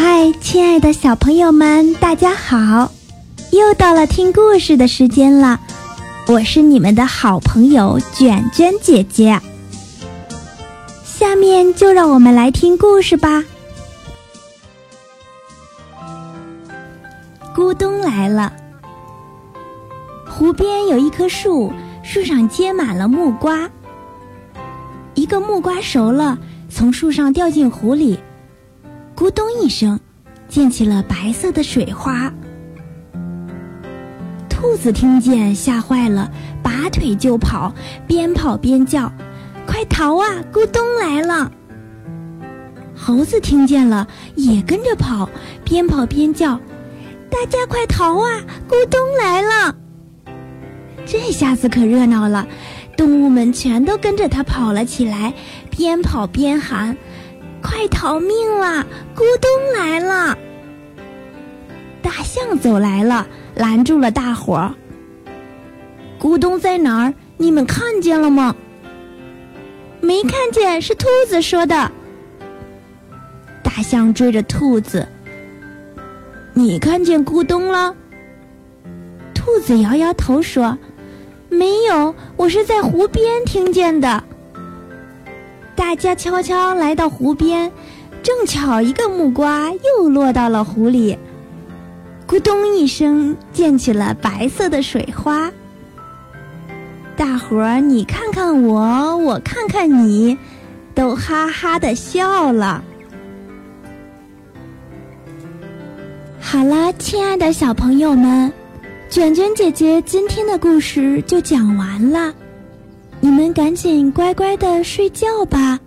嗨亲爱的小朋友们，大家好！又到了听故事的时间了，我是你们的好朋友卷卷姐姐。下面就让我们来听故事吧。咕咚来了，湖边有一棵树，树上结满了木瓜。一个木瓜熟了，从树上掉进湖里。咕咚一声，溅起了白色的水花。兔子听见，吓坏了，拔腿就跑，边跑边叫：“快逃啊！咕咚来了！”猴子听见了，也跟着跑，边跑边叫：“大家快逃啊！咕咚来了！”这下子可热闹了，动物们全都跟着他跑了起来，边跑边喊。快逃命啦！咕咚来了！大象走来了，拦住了大伙儿。咕咚在哪儿？你们看见了吗？没看见，是兔子说的。大象追着兔子。你看见咕咚了？兔子摇摇头说：“没有，我是在湖边听见的。”大家悄悄来到湖边，正巧一个木瓜又落到了湖里，咕咚一声溅起了白色的水花。大伙儿你看看我，我看看你，都哈哈的笑了。好了，亲爱的小朋友们，卷卷姐姐今天的故事就讲完了。你们赶紧乖乖的睡觉吧。